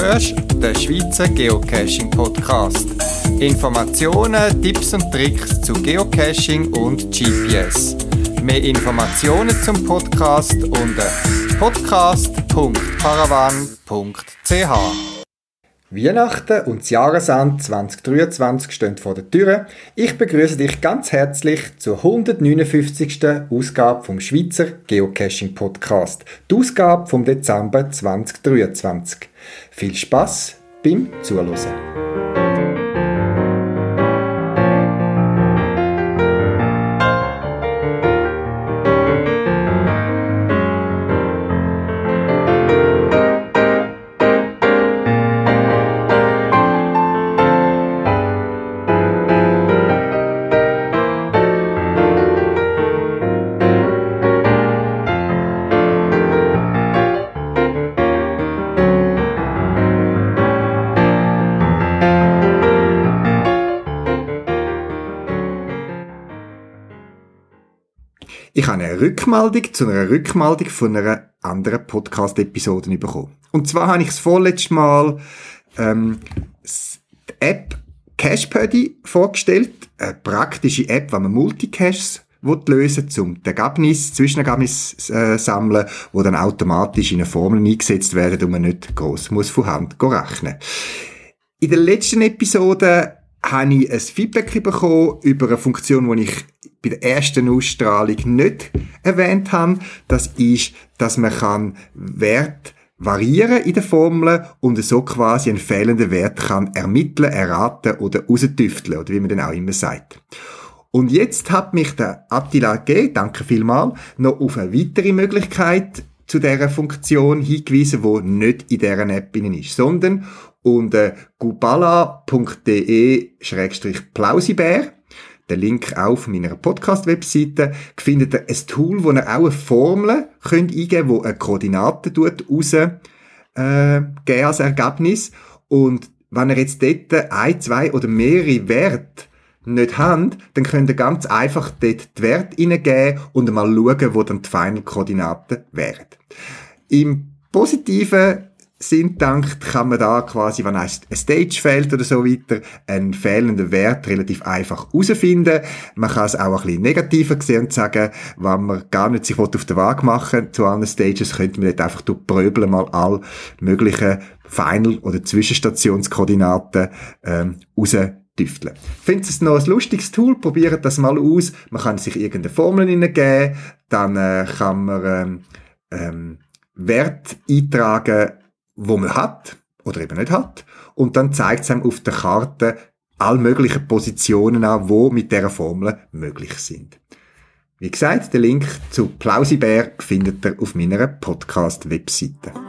hörst den Schweizer Geocaching Podcast. Informationen, Tipps und Tricks zu Geocaching und GPS. Mehr Informationen zum Podcast unter podcast.paravan.ch. Weihnachten und das Jahresend 2023 stehen vor der Tür. Ich begrüße dich ganz herzlich zur 159. Ausgabe vom Schweizer Geocaching Podcast. Die Ausgabe vom Dezember 2023. Viel Spaß beim Zuhören. Rückmeldung zu einer Rückmeldung von einer anderen Podcast-Episode bekommen. Und zwar habe ich das vorletzte Mal ähm, die App CashPuddy vorgestellt, eine praktische App, wo man Multicaches lösen zum Ergebnis, Zwischenergebnis äh, sammeln, wo dann automatisch in eine Formel eingesetzt werden und man nicht gross muss von Hand rechnen. In der letzten Episode habe ich ein Feedback bekommen über eine Funktion, die ich bei der ersten Ausstrahlung nicht erwähnt habe. Das ist, dass man kann Wert variieren in der Formel und so quasi einen fehlenden Wert kann ermitteln, erraten oder rausdüfteln, oder wie man dann auch immer sagt. Und jetzt hat mich der Attila G, danke vielmal, noch auf eine weitere Möglichkeit zu dieser Funktion hingewiesen, wo nicht in dieser App ist, sondern unter gubala.de-plausibär den Link auf meiner Podcast-Webseite, findet ihr ein Tool, wo ihr auch eine Formel könnt eingeben könnt, wo eine Koordinate raus, äh, geben als Ergebnis. Und wenn ihr jetzt dort ein, zwei oder mehrere Werte nicht habt, dann könnt ihr ganz einfach dort die Werte reingeben und mal schauen, wo dann die Final-Koordinaten wären. Im Positiven sind dankt, kann man da quasi, wenn ein Stage fehlt oder so weiter, einen fehlenden Wert relativ einfach herausfinden. Man kann es auch ein bisschen negativer sehen und sagen, wenn man gar nicht sich auf der Waage machen zu anderen Stages, könnte man nicht einfach durch Pröbeln mal all möglichen Final- oder Zwischenstationskoordinaten ähm, rausdüfteln. Findet es noch ein lustiges Tool? Probiert das mal aus. Man kann sich irgendeine Formel hineingeben, dann äh, kann man ähm, ähm, Wert eintragen, wo man hat oder eben nicht hat. Und dann zeigt es einem auf der Karte all möglichen Positionen an, wo mit dieser Formel möglich sind. Wie gesagt, den Link zu Plausibär findet ihr auf meiner Podcast-Webseite.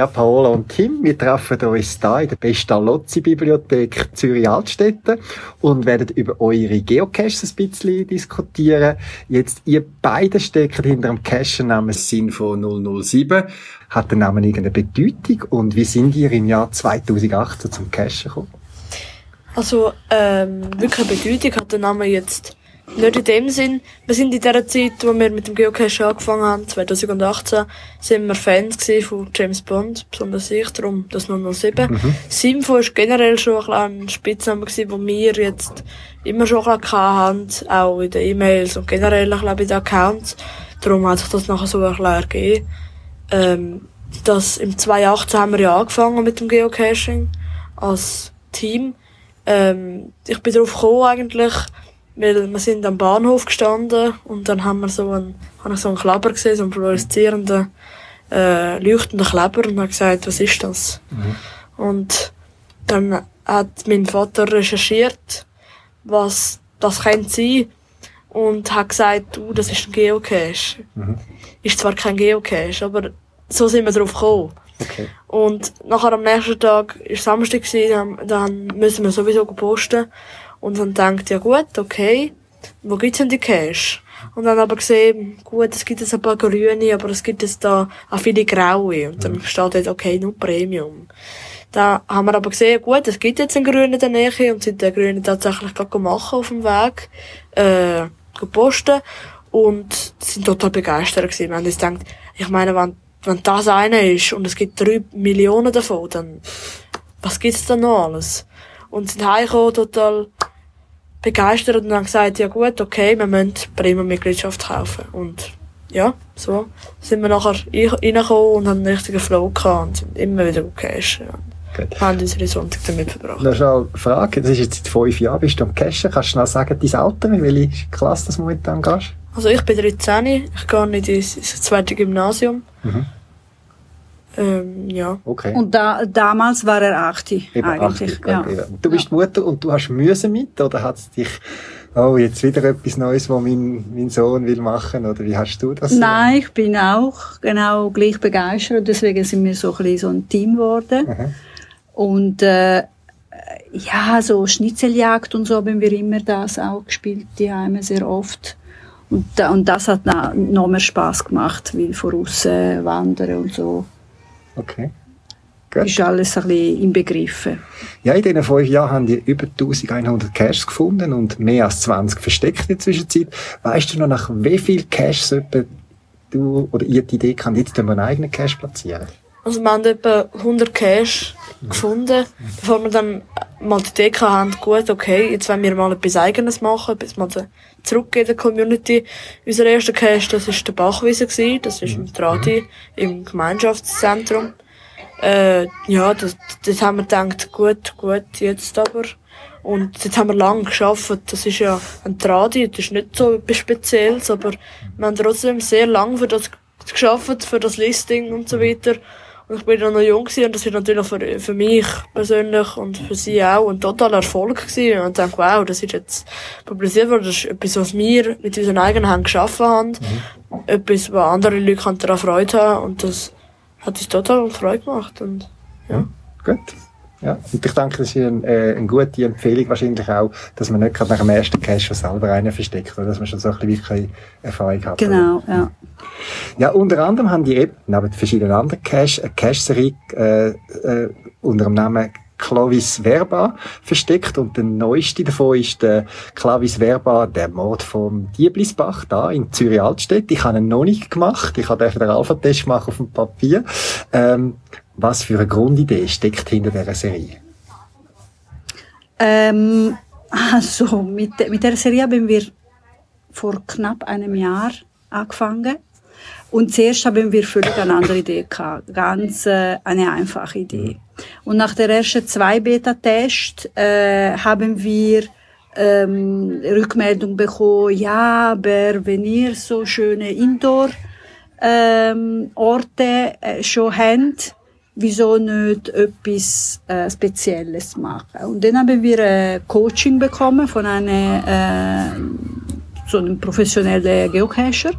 Ja, Paola und Tim, wir treffen uns hier in der Pestalozzi-Bibliothek Zürich-Altstetten und werden über eure Geocaches ein bisschen diskutieren. Jetzt, ihr beide steckt hinter dem Cache-Namen Sinfo 007. Hat der Name irgendeine Bedeutung und wie sind ihr im Jahr 2018 zum Cache gekommen? Also, ähm, wirklich eine Bedeutung hat der Name jetzt nicht in dem Sinn. Wir sind in der Zeit, wo wir mit dem Geocache angefangen haben, 2018, sind wir Fans von James Bond, besonders ich, darum das 007. Mhm. Simfo ist generell schon ein, ein Spitzname gewesen, den wir jetzt immer schon ein bisschen haben, auch in den E-Mails und generell, ich glaube, in den Accounts. Darum hat sich das nachher so ein bisschen ergeben. Ähm, das, im 2018 haben wir ja angefangen mit dem Geocaching, als Team. Ähm, ich bin darauf gekommen eigentlich, weil wir sind am Bahnhof gestanden und dann haben wir so einen, habe ich so einen Kleber gesehen, so einen fluoreszierenden, äh, leuchtenden Kleber und habe gesagt, was ist das? Mhm. Und dann hat mein Vater recherchiert, was das könnte sein und hat gesagt, uh, das ist ein Geocache. Mhm. Ist zwar kein Geocache, aber so sind wir drauf gekommen. Okay. Und nachher am nächsten Tag ist Samstag gewesen, dann, dann müssen wir sowieso posten. Und dann denkt, ja gut, okay, wo gibt's denn die Cash? Und dann aber gesehen, gut, es gibt jetzt ein paar grüne, aber es gibt jetzt da auch viele graue. Und dann steht dort, okay, nur Premium. Da haben wir aber gesehen, gut, es gibt jetzt einen grünen in der Nähe und sind den grünen tatsächlich gerade machen auf dem Weg. Äh, gepostet und sind total begeistert gewesen. Wir haben uns gedacht, ich meine, wenn, wenn das einer ist und es gibt drei Millionen davon, dann was gibt's da noch alles? Und sind heimgekommen, total begeistert und haben gesagt, ja gut, okay, wir müssen Prima-Mitgliedschaft kaufen. Und ja, so sind wir nachher reingekommen und haben einen richtigen Flow gehabt und sind immer wieder gecasht. Ja. Gut. haben unsere Sonntag damit verbracht. Noch eine Frage, das ist jetzt seit fünf Jahren, bist du am Cashen, kannst du noch sagen, dein Alter, in welche Klasse das momentan gehst? Also ich bin 13, ich gehe nicht ins zweite Gymnasium. Mhm. Ähm, ja. Okay. Und da, damals war er 80 eben eigentlich. 80, ja. Du bist ja. Mutter und du hast Mühe mit oder hat es dich oh, jetzt wieder etwas Neues, was mein, mein Sohn will machen, oder wie hast du das? Nein, ich bin auch genau gleich begeistert, deswegen sind wir so ein bisschen so ein Team geworden. Mhm. Und, äh, ja, so Schnitzeljagd und so haben wir immer das auch gespielt, die Heime sehr oft. Und, und das hat noch mehr Spaß gemacht, wie voraus wandern und so. Okay. Gut. Ist alles ein bisschen im Begriff. Ja, in diesen fünf Jahren haben die über 1100 Caches gefunden und mehr als 20 versteckt in der Zwischenzeit. Weißt du noch, nach wie viel Caches du oder ihr die Idee kann, jetzt einen eigenen Cache platzieren? Also wir haben etwa 100 Caches mhm. gefunden, bevor wir dann mal die Idee haben, gut, okay, jetzt wollen wir mal etwas Eigenes machen, bis mal zurück in der Community. Unser erster Cache, das war der Bachwiese, das ist mhm. im Tradi, im Gemeinschaftszentrum. Äh, ja, das, das haben wir gedacht, gut, gut, jetzt aber. Und jetzt haben wir lange geschafft. Das ist ja ein Tradi, das ist nicht so etwas Spezielles, aber wir haben trotzdem sehr lange für das geschafft, für das Listing und so weiter. Und ich bin dann noch jung gewesen, und das war natürlich für, für mich persönlich und für sie auch ein totaler Erfolg gewesen. Und ich dachte, wow, das ist jetzt publiziert worden, das ist etwas, was wir mit unseren eigenen Händen geschaffen haben. Mhm. Etwas, wo andere Leute daran Freude haben. Und das, hat uns total Freude gemacht. Und, ja. Gut. Ja, und ich denke, das ist eine, äh, eine gute Empfehlung wahrscheinlich auch, dass man nicht gerade nach dem ersten Cache schon selber einen versteckt, sondern dass man schon so ein bisschen Erfahrung hat. Genau, ja. Ja, unter anderem haben die eben, neben verschiedenen anderen Cache, eine Cache-Serie äh, äh, unter dem Namen Clavis Verba versteckt und der neueste davon ist der Clavis Verba, der Mord vom Dieblisbach da in Zürich Altstedt. Ich habe ihn noch nicht gemacht. Ich habe den Alpha-Test machen auf dem Papier. Ähm, was für eine Grundidee steckt hinter dieser Serie? Ähm, also mit, mit der Serie haben wir vor knapp einem Jahr angefangen. Und zuerst haben wir völlig eine andere Idee gehabt. Ganz äh, eine einfache Idee. Und nach der ersten zwei Beta-Tests äh, haben wir ähm, Rückmeldung bekommen, ja, aber wenn ihr so schöne Indoor-Orte ähm, äh, schon habt, wieso nicht etwas äh, Spezielles machen? Und dann haben wir ein Coaching bekommen von einem, äh, so einem professionellen Geocacher,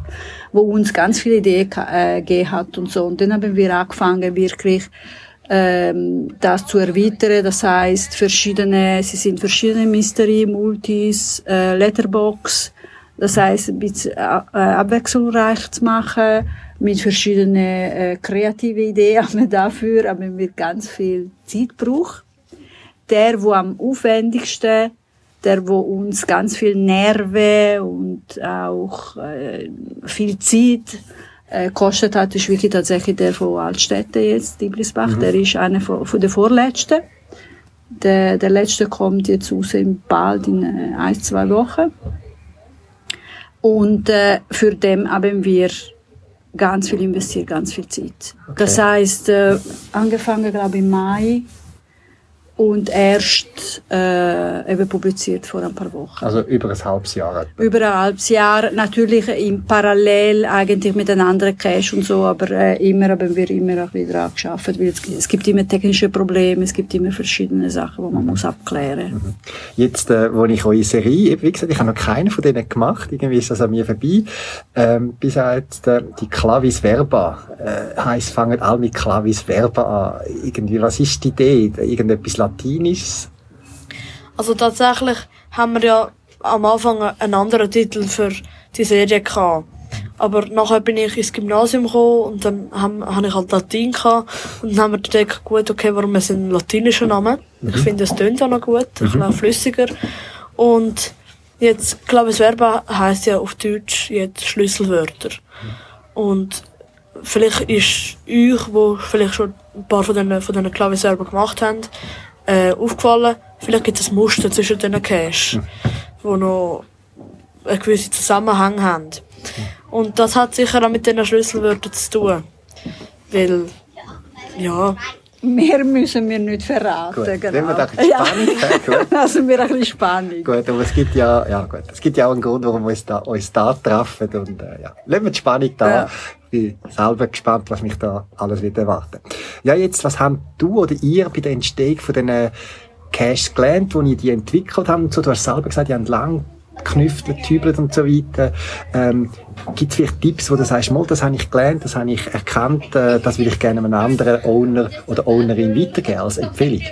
wo uns ganz viele Ideen äh, gegeben hat und so. Und dann haben wir angefangen, wirklich ähm, das zu erweitern. Das heißt, verschiedene, sie sind verschiedene Mystery, Multis, äh, Letterbox. Das heißt, ein bisschen äh, abwechslungsreich zu machen, mit verschiedenen äh, kreativen Ideen haben wir dafür, aber wir ganz viel Zeit braucht. Der, wo am aufwendigsten, der, wo uns ganz viel Nerven und auch äh, viel Zeit äh, kostet hat, ist wirklich tatsächlich der von Altstädte jetzt, Diblisbach. Mhm. Der ist einer von, von der vorletzten. Der, der letzte kommt jetzt raus in bald in äh, ein, zwei Wochen. Und äh, für den haben wir ganz viel investiert, ganz viel Zeit. Okay. Das heißt, äh, angefangen glaube ich im Mai und erst äh, eben publiziert vor ein paar Wochen. Also über ein halbes Jahr? Etwa. Über ein halbes Jahr, natürlich im Parallel eigentlich mit einem anderen Cache und so, aber äh, immer haben wir immer auch wieder angeschafft, weil es, es, gibt immer technische Probleme, es gibt immer verschiedene Sachen, die man mhm. muss abklären muss. Mhm. Jetzt, äh, wo ich eure Serie, wie gesagt, ich habe noch keine von denen gemacht, irgendwie ist das an mir vorbei, ähm, bis jetzt äh, die Clavis Verba, äh, heisst, fangen alle mit Clavis Verba an. Irgendwie, was ist die Idee? Irgendetwas Latinisch? Also tatsächlich haben wir ja am Anfang einen anderen Titel für die Serie gehabt. Aber nachher bin ich ins Gymnasium gekommen und dann habe ich halt Latein gehabt. Und dann haben wir gedacht, gut, okay, warum ist ein latinischer Name? Mhm. Ich finde, es tönt auch noch gut, mhm. ein bisschen flüssiger. Und Jetzt, Clavis Verba heisst ja auf Deutsch jetzt Schlüsselwörter. Und vielleicht ist euch, wo vielleicht schon ein paar von diesen, von diesen Clavis Verba gemacht haben, äh, aufgefallen, vielleicht gibt es ein Muster zwischen diesen Caches, wo noch einen gewissen Zusammenhang haben. Und das hat sicher auch mit diesen Schlüsselwörtern zu tun. Weil, ja, Mehr müssen wir nicht verraten. Gut, genau. nehmen wir doch die Ja. Spannung. Ja, gut. Also wir ein bisschen Spannung. Gut, aber es gibt ja, ja gut, es gibt ja auch einen Grund, warum wir uns da, uns da treffen und äh, ja, lassen wir die Spannung da. Ja. Ich bin selber gespannt, was mich da alles wird erwarten. Ja, jetzt, was haben du oder ihr bei der Entstehung von diesen Caches gelernt, wo ihr die entwickelt habt und so? Du hast selber gesagt, die haben lang geknüftelt, tübelt und so weiter. Ähm, Gibt es vielleicht Tipps, wo du sagst, mal, das habe ich gelernt, das habe ich erkannt, äh, das will ich gerne einem anderen Owner oder Ownerin weitergeben als Empfehlung?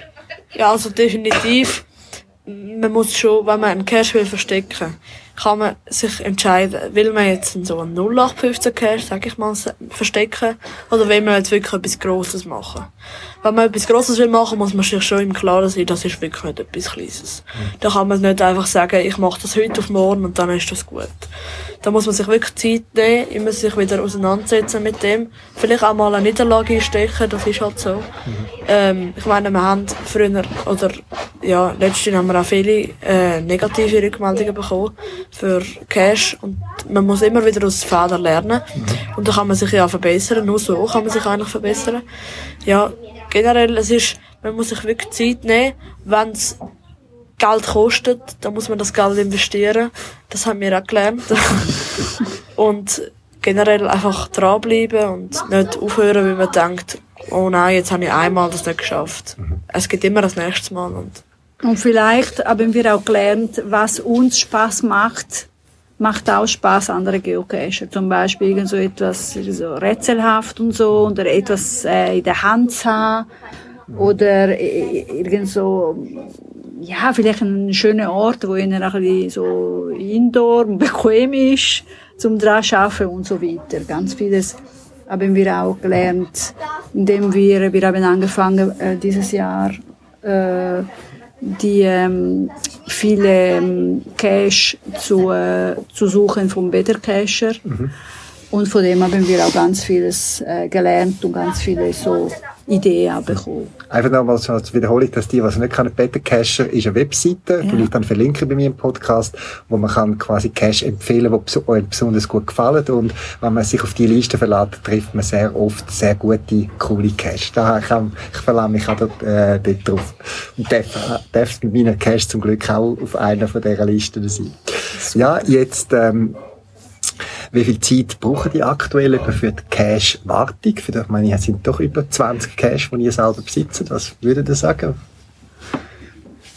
Ja, also definitiv. Man muss schon, wenn man einen Cache will verstecken, kann man sich entscheiden, will man jetzt so einen 0815 Cache, sag ich mal, verstecken, oder will man jetzt wirklich etwas Grosses machen. Wenn man etwas Grosses will machen, muss man sich schon im Klaren sein, das ist wirklich nicht etwas Kleines. Da kann man nicht einfach sagen, ich mache das heute auf morgen und dann ist das gut. Da muss man sich wirklich Zeit nehmen, immer sich wieder auseinandersetzen mit dem. Vielleicht auch mal eine Niederlage einstecken, das ist halt so. Ähm, ich meine, wir haben früher, oder ja, letztens haben wir auch viele äh, negative Rückmeldungen bekommen für Cash und man muss immer wieder aus Fehlern lernen und da kann man sich ja verbessern, nur so kann man sich eigentlich verbessern. Ja, generell, es ist, man muss sich wirklich Zeit nehmen, wenn es Geld kostet, dann muss man das Geld investieren. Das haben wir auch gelernt. und generell einfach dranbleiben und nicht aufhören, weil man denkt, oh nein, jetzt habe ich einmal das nicht geschafft. Es gibt immer das nächste Mal und Und vielleicht haben wir auch gelernt, was uns Spaß macht, macht auch Spaß andere Geocacher. Zum Beispiel irgend so etwas so rätselhaft und so, oder etwas äh, in der Hand haben, oder äh, irgend so, ja, vielleicht ein schöner Ort, wo ihnen ein so indoor und bequem ist, zum dran schaffen und so weiter. Ganz vieles haben wir auch gelernt, indem wir, wir haben angefangen äh, dieses Jahr, äh, die ähm, viele ähm, Cache zu, äh, zu suchen vom Better Cacher. Und von dem haben wir auch ganz vieles äh, gelernt und ganz viele so Ideen auch bekommen. Einfach nochmal zur Wiederholung, dass die, was nicht kennen, Better Cacher ist eine Webseite, die ich dann verlinke bei mir im Podcast, wo man kann quasi Cache empfehlen, die euch besonders gut gefallen und wenn man sich auf die Liste verlässt, trifft man sehr oft sehr gute, coole Cache. Da kann, ich verlasse mich auch dort, äh, dort drauf. Und darf, äh, darf mit meiner Cache zum Glück auch auf einer von dieser Listen sein. Ja, jetzt, ähm, wie viel Zeit brauchen die aktuell etwa für die Cache-Wartung? Die- Ich meine, es sind doch über 20 Cache, die ihr selber besitzt. Was würdet ihr sagen?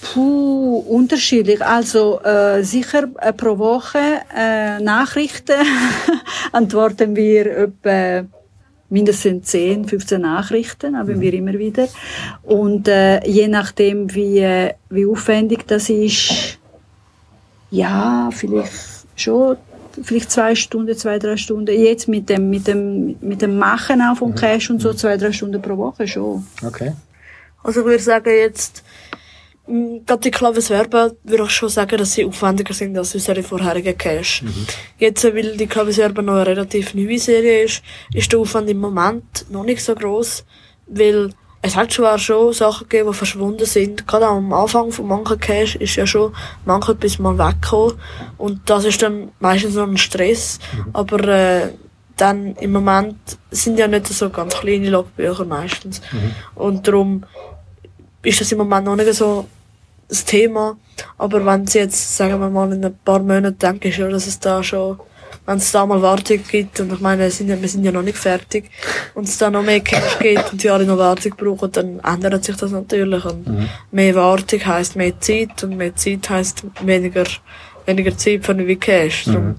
Puh, unterschiedlich. Also äh, sicher äh, pro Woche äh, Nachrichten antworten wir etwa mindestens 10, 15 Nachrichten haben wir immer wieder. Und äh, je nachdem, wie, äh, wie aufwendig das ist, ja, vielleicht schon vielleicht zwei Stunden, zwei, drei Stunden. Jetzt mit dem, mit dem, mit dem Machen auch vom Cash und so zwei, drei Stunden pro Woche schon. Okay. Also ich würde sagen, jetzt, mh, gerade die Clavis Verba, würde ich schon sagen, dass sie aufwendiger sind als unsere vorherigen Cache. Jetzt, äh, weil die Clavis Verba noch eine relativ neue Serie ist, ist der Aufwand im Moment noch nicht so groß, weil es hat zwar schon Sachen gegeben, die verschwunden sind. Gerade am Anfang von manchen Cache ist ja schon manche etwas mal weggekommen. Und das ist dann meistens noch ein Stress. Aber, äh, dann im Moment sind ja nicht so ganz kleine Logbücher meistens. Und darum ist das im Moment noch nicht so das Thema. Aber wenn sie jetzt, sagen wir mal, in ein paar Monaten denke ich schon, dass es da schon, wenn es da mal Wartung gibt, und ich meine, wir sind ja, wir sind ja noch nicht fertig, und es da noch mehr Cash gibt und die alle noch Wartung brauchen, dann ändert sich das natürlich. Und mehr Wartung heisst mehr Zeit, und mehr Zeit heisst weniger, weniger Zeit für neue Cash. Darum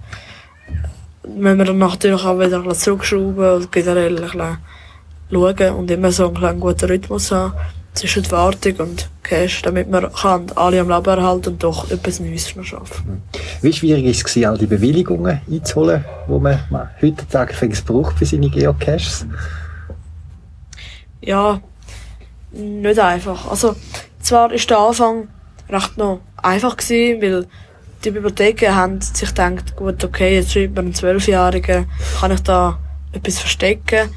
müssen wir dann natürlich auch wieder ein bisschen zurückschrauben und generell ein bisschen schauen und immer so einen kleinen guten Rhythmus haben zwischen Wartung und Cash, damit man kann alle am Leben erhalten und doch etwas Neues noch schaffen. Wie schwierig ist es, all die Bewilligungen einzuholen, die man heutzutage fängt braucht für seine Geocaches? Ja, nicht einfach. Also, zwar ist der Anfang recht noch einfach gewesen, weil die Bibliotheken haben sich gedacht, gut, okay, jetzt schreibt man einen Zwölfjährigen, kann ich da etwas verstecken?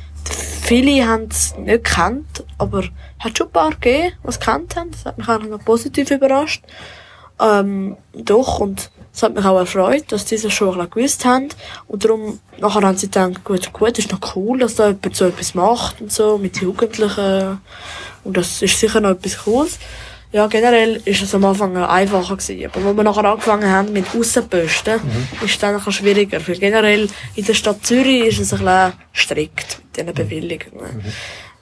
Viele haben es nicht gekannt, aber hat schon ein paar gegeben, die es gekannt haben. Das hat mich eigentlich noch positiv überrascht. Ähm, doch, und es hat mich auch erfreut, dass diese schon ein gewusst haben. Und darum, nachher haben sie gedacht, gut, gut, ist noch cool, dass da jemand so etwas macht und so, mit Jugendlichen. Und das ist sicher noch etwas Cooles. Ja, generell ist es am Anfang einfacher gewesen. Aber wo wir nachher angefangen haben mit Aussenposten, mhm. ist es dann ein schwieriger. Weil generell in der Stadt Zürich ist es ein bisschen strikt mit diesen Bewilligungen. Mhm.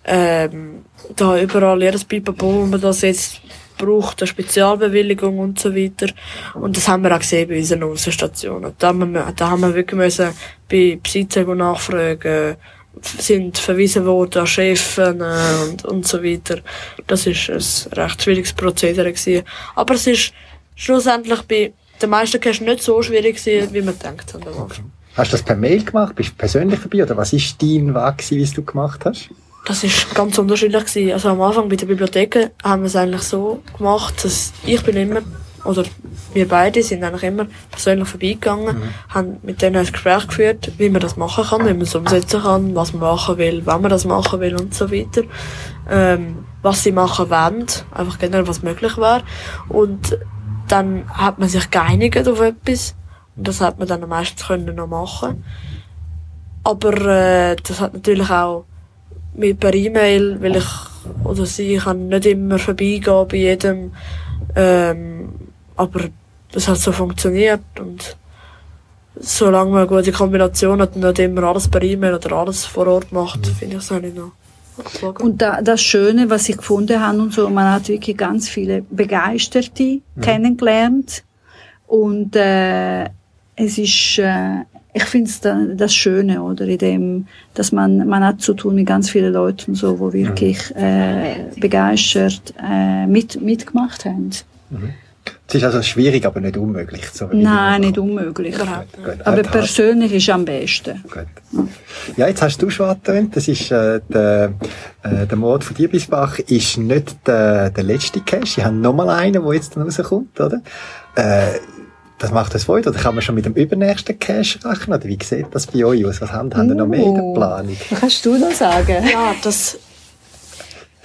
Ähm, da überall jedes Pipapo, wo man das jetzt braucht, eine Spezialbewilligung und so weiter. Und das haben wir auch gesehen bei unseren Aussenstationen. Da haben wir, da haben wir wirklich müssen bei Besitzern nachfragen, sind verwiesen worden an Chefen äh, und, und so weiter. Das ist ein recht schwieriges Prozedere gewesen. Aber es ist schlussendlich bei den meisten Cash nicht so schwierig gewesen, wie man denkt. Hast du das per Mail gemacht? Bist du persönlich dabei? Oder was ist dein Weg, wie du gemacht hast? Das ist ganz unterschiedlich gewesen. Also am Anfang bei der Bibliothek haben wir es eigentlich so gemacht, dass ich bin immer oder wir beide sind eigentlich immer persönlich vorbeigegangen, mhm. haben mit denen ein Gespräch geführt, wie man das machen kann, wie man es umsetzen kann, was man machen will, wann man das machen will und so weiter. Ähm, was sie machen wollen, einfach generell was möglich wäre. Und dann hat man sich geeinigt auf etwas. Und das hat man dann am meisten können noch machen. Aber äh, das hat natürlich auch mit per E-Mail, weil ich oder sie kann nicht immer vorbeigehen bei jedem ähm, aber das hat so funktioniert und solange man eine gute Kombination hat und nicht immer alles per E-Mail oder alles vor Ort macht, mhm. finde ich es eigentlich noch. Und da, das Schöne, was ich gefunden habe und so, man hat wirklich ganz viele Begeisterte mhm. kennengelernt und äh, es ist, äh, ich finde es da, das Schöne, oder, in dem, dass man, man hat zu tun mit ganz vielen Leuten so, wo wirklich mhm. äh, begeistert äh, mit, mitgemacht haben. Mhm. Es ist also schwierig, aber nicht unmöglich. So Nein, nicht unmöglich. Gut, gut. Aber persönlich ist am besten. Gut. Ja, jetzt hast du schon erwähnt, das ist äh, der, äh, der Mord von Diebisbach ist nicht der, der letzte Cache. Ich habe nochmal einen, der jetzt dann rauskommt, oder? Äh, das macht das weiter. Oder kann man schon mit dem übernächsten Cache rechnen? Oder wie sieht das bei euch aus? Was haben, uh, haben ihr noch mehr in der Planung? Was kannst du das sagen? Ja, das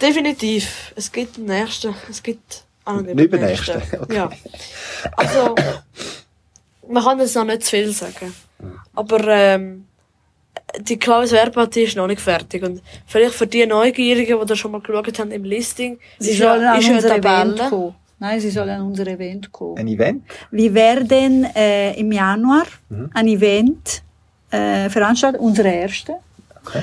definitiv. Es gibt den nächsten. Es gibt Ah, nicht übernächste. Okay. Ja. Also, man kann jetzt noch nicht zu viel sagen. Aber ähm, die Klaus Werbepartie ist noch nicht fertig. Und vielleicht für die Neugierigen, die da schon mal geschaut haben im Listing, Sie sollen ja, Event kommen. Nein, sie sollen an unser Event kommen. Ein Event? Wir werden äh, im Januar mhm. ein Event äh, veranstalten, unser erste. Okay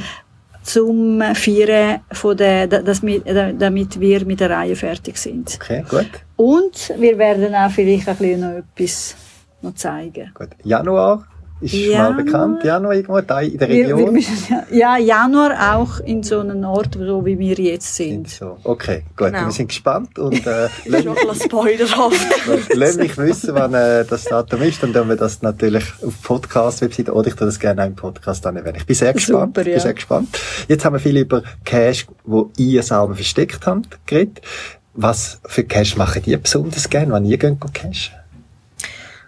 zum Feiern von der, das, damit wir mit der Reihe fertig sind. Okay, gut. Und wir werden auch vielleicht ein bisschen noch etwas noch zeigen. Gut. Januar ist Januar, mal bekannt. Januar irgendwo da in der Region? Wir, wir ja, Januar auch in so einem Ort, so wie wir jetzt sind. So. Okay, gut. Genau. Wir sind gespannt und äh, lass mich wissen, wann äh, das Datum ist, dann tun wir das natürlich auf Podcast-Webseite oder ich tue das gerne auch im Podcast anwenden. Ich bin sehr gespannt. Super, ja. bin sehr gespannt. Jetzt haben wir viel über Cash, wo ihr selber versteckt habt, geredet. Was für Cash machen die besonders gerne, wenn ihr geht cashen?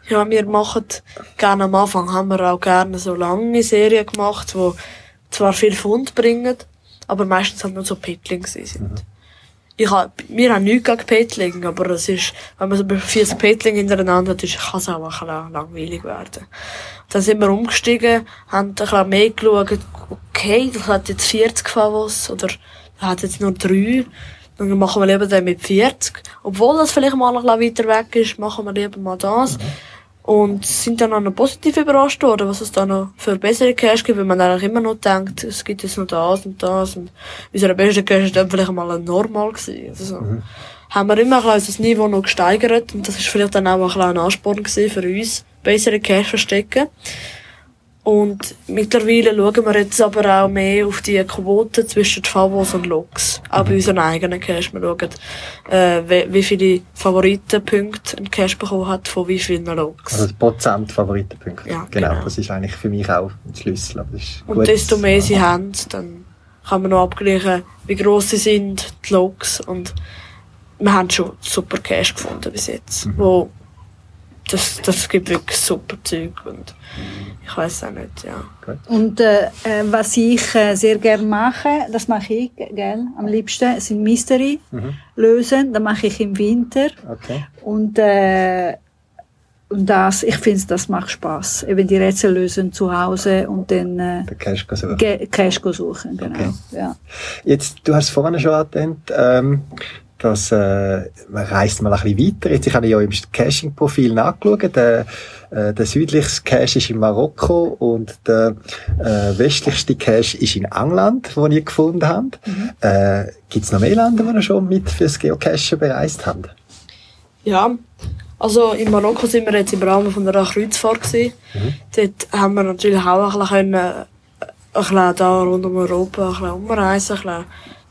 Ja, wir machen gerne am Anfang haben wir auch gerne so lange Serien gemacht, wo zwar viel Fund bringen, aber meistens halt nur so Petling sind. Mhm. Ich hab, wir haben nichts gegen Petling, aber es ist, wenn man so vier Petling hintereinander hat, kann es auch ein bisschen langweilig werden. Dann sind wir umgestiegen, haben ein bisschen mehr geschaut, okay, das hat jetzt 40 Favos, oder das hat jetzt nur drei. Dann machen wir lieber den mit 40. Obwohl das vielleicht mal ein bisschen weiter weg ist, machen wir lieber mal das. Und sind dann auch noch positiv überrascht worden, was es da noch für bessere Cash gibt, weil man eigentlich immer noch denkt, es gibt jetzt noch das und das und unsere beste Cash ist dann vielleicht mal ein normal gewesen. Also, mhm. haben wir immer ein das Niveau noch gesteigert und das ist vielleicht dann auch ein, ein Ansporn gewesen für uns, bessere Cash verstecken. Und mittlerweile schauen wir jetzt aber auch mehr auf die Quote zwischen Favos und Loks. Auch bei mhm. unseren eigenen Cash. Wir schauen, äh, wie, wie viele Favoritenpunkte ein Cash bekommen hat von wie vielen Loks. Also das Prozent Favoritenpunkte. Ja, genau, genau, Das ist eigentlich für mich auch ein Schlüssel. und desto mehr sie haben, dann kann man noch abgleichen, wie gross sie sind, die Loks. Und wir haben schon super Cash gefunden bis jetzt. Mhm. Wo das, das gibt wirklich super Zeug und ich weiß auch nicht, ja. Und äh, äh, was ich äh, sehr gerne mache, das mache ich gell, am liebsten, sind Mystery lösen. Das mache ich im Winter. Okay. Und, äh, und das, ich finde, das macht Spaß. Eben die Rätsel lösen zu Hause und dann äh, Den Cash suchen. Ge- Cash suchen. Genau. Okay. Ja. Jetzt, du hast es vorhin schon erwähnt, ähm, dass äh, man reist mal ein bisschen weiter. Jetzt, ich habe ja im Caching-Profil nachgeschaut. Der, äh, der südlichste Cache ist in Marokko und der äh, westlichste Cache ist in England, wo ihr gefunden habt. Äh, Gibt es noch mehr Länder, die ihr schon mit fürs Geocachen bereist habt? Ja, also in Marokko sind wir jetzt im Rahmen von einer Kreuzfahrt gewesen. Dort haben wir natürlich auch ein bisschen, können, äh, ein bisschen da rund um Europa ein bisschen umreisen. Ein bisschen.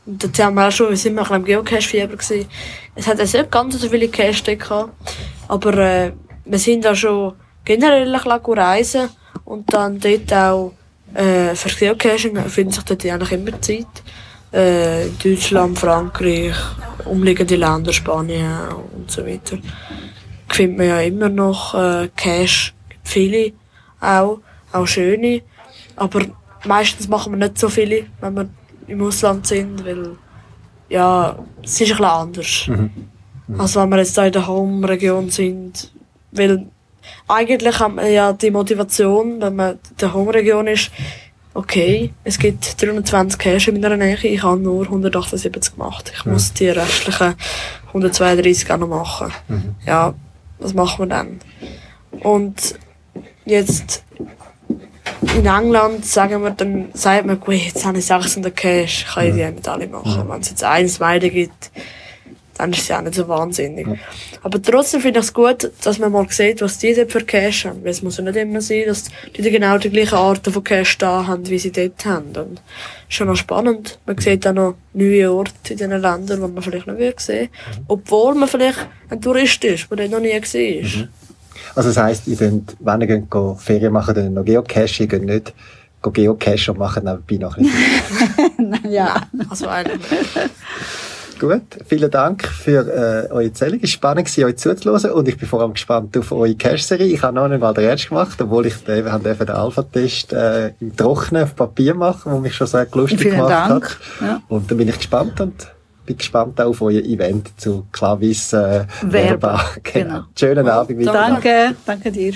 Und dort haben wir auch schon, wir sind ein bisschen im Geocache-Fieber gewesen. Es hat jetzt nicht ganz so viele Cache gehabt, aber äh, wir sind da schon generell ein bisschen reisen und dann dort auch äh, für Geocaching findet sich dort eigentlich immer Zeit. Äh, Deutschland, Frankreich, umliegende Länder, Spanien und so weiter findet man ja immer noch äh, Cash, viele auch, auch schöne, aber meistens machen wir nicht so viele, wenn wir im Ausland sind, weil ja, es ist ein bisschen anders. Als wenn wir jetzt in der Home-Region sind, weil eigentlich hat man ja die Motivation, wenn man in der Home-Region ist, okay, es gibt 320 Cash in meiner Nähe, ich habe nur 178 gemacht. Ich muss die restlichen 132 auch noch machen. Ja, was machen wir dann? Und jetzt in England sagen wir dann, sagt man, gut, jetzt habe ich 600 Cash, kann ich die ja nicht alle machen. Wenn es jetzt eins weiter gibt, dann ist es ja auch nicht so wahnsinnig. Aber trotzdem finde ich es gut, dass man mal sieht, was die dort für Cash haben. Weil es muss ja nicht immer sein, dass die genau die gleichen Arten von Cash da haben, wie sie dort haben. Und schon noch spannend. Man sieht auch noch neue Orte in diesen Ländern, die man vielleicht noch sehen. Obwohl man vielleicht ein Tourist ist, der dort noch nie war. Also das heisst, ihr könnt, wenn ihr geht, go Ferien machen, dann noch Geocache, ihr geht nicht go Geocache und machen nebenbei noch ein bisschen. ja. Also eigentlich. Gut, vielen Dank für äh, eure Erzählung. Es war spannend, gewesen, euch zuzuhören und ich bin vor allem gespannt auf eure Cache-Serie. Ich habe noch nicht mal den ersten gemacht, obwohl ich den, eben, den Alpha-Test äh, im Trockenen auf Papier machen, wo mich schon sehr lustig Vielen gemacht Dank. hat. Ja. Und dann bin ich gespannt und bin gespannt auf euer Event zu Clavis äh, Verba. Genau. Schönen Abend wieder. Danke, danke dir.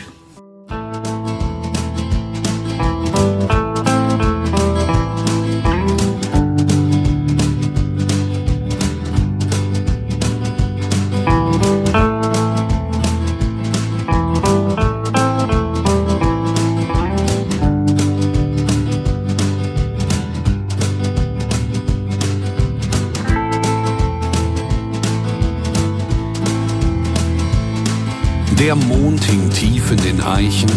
Der Mond hing tief in den Eichen.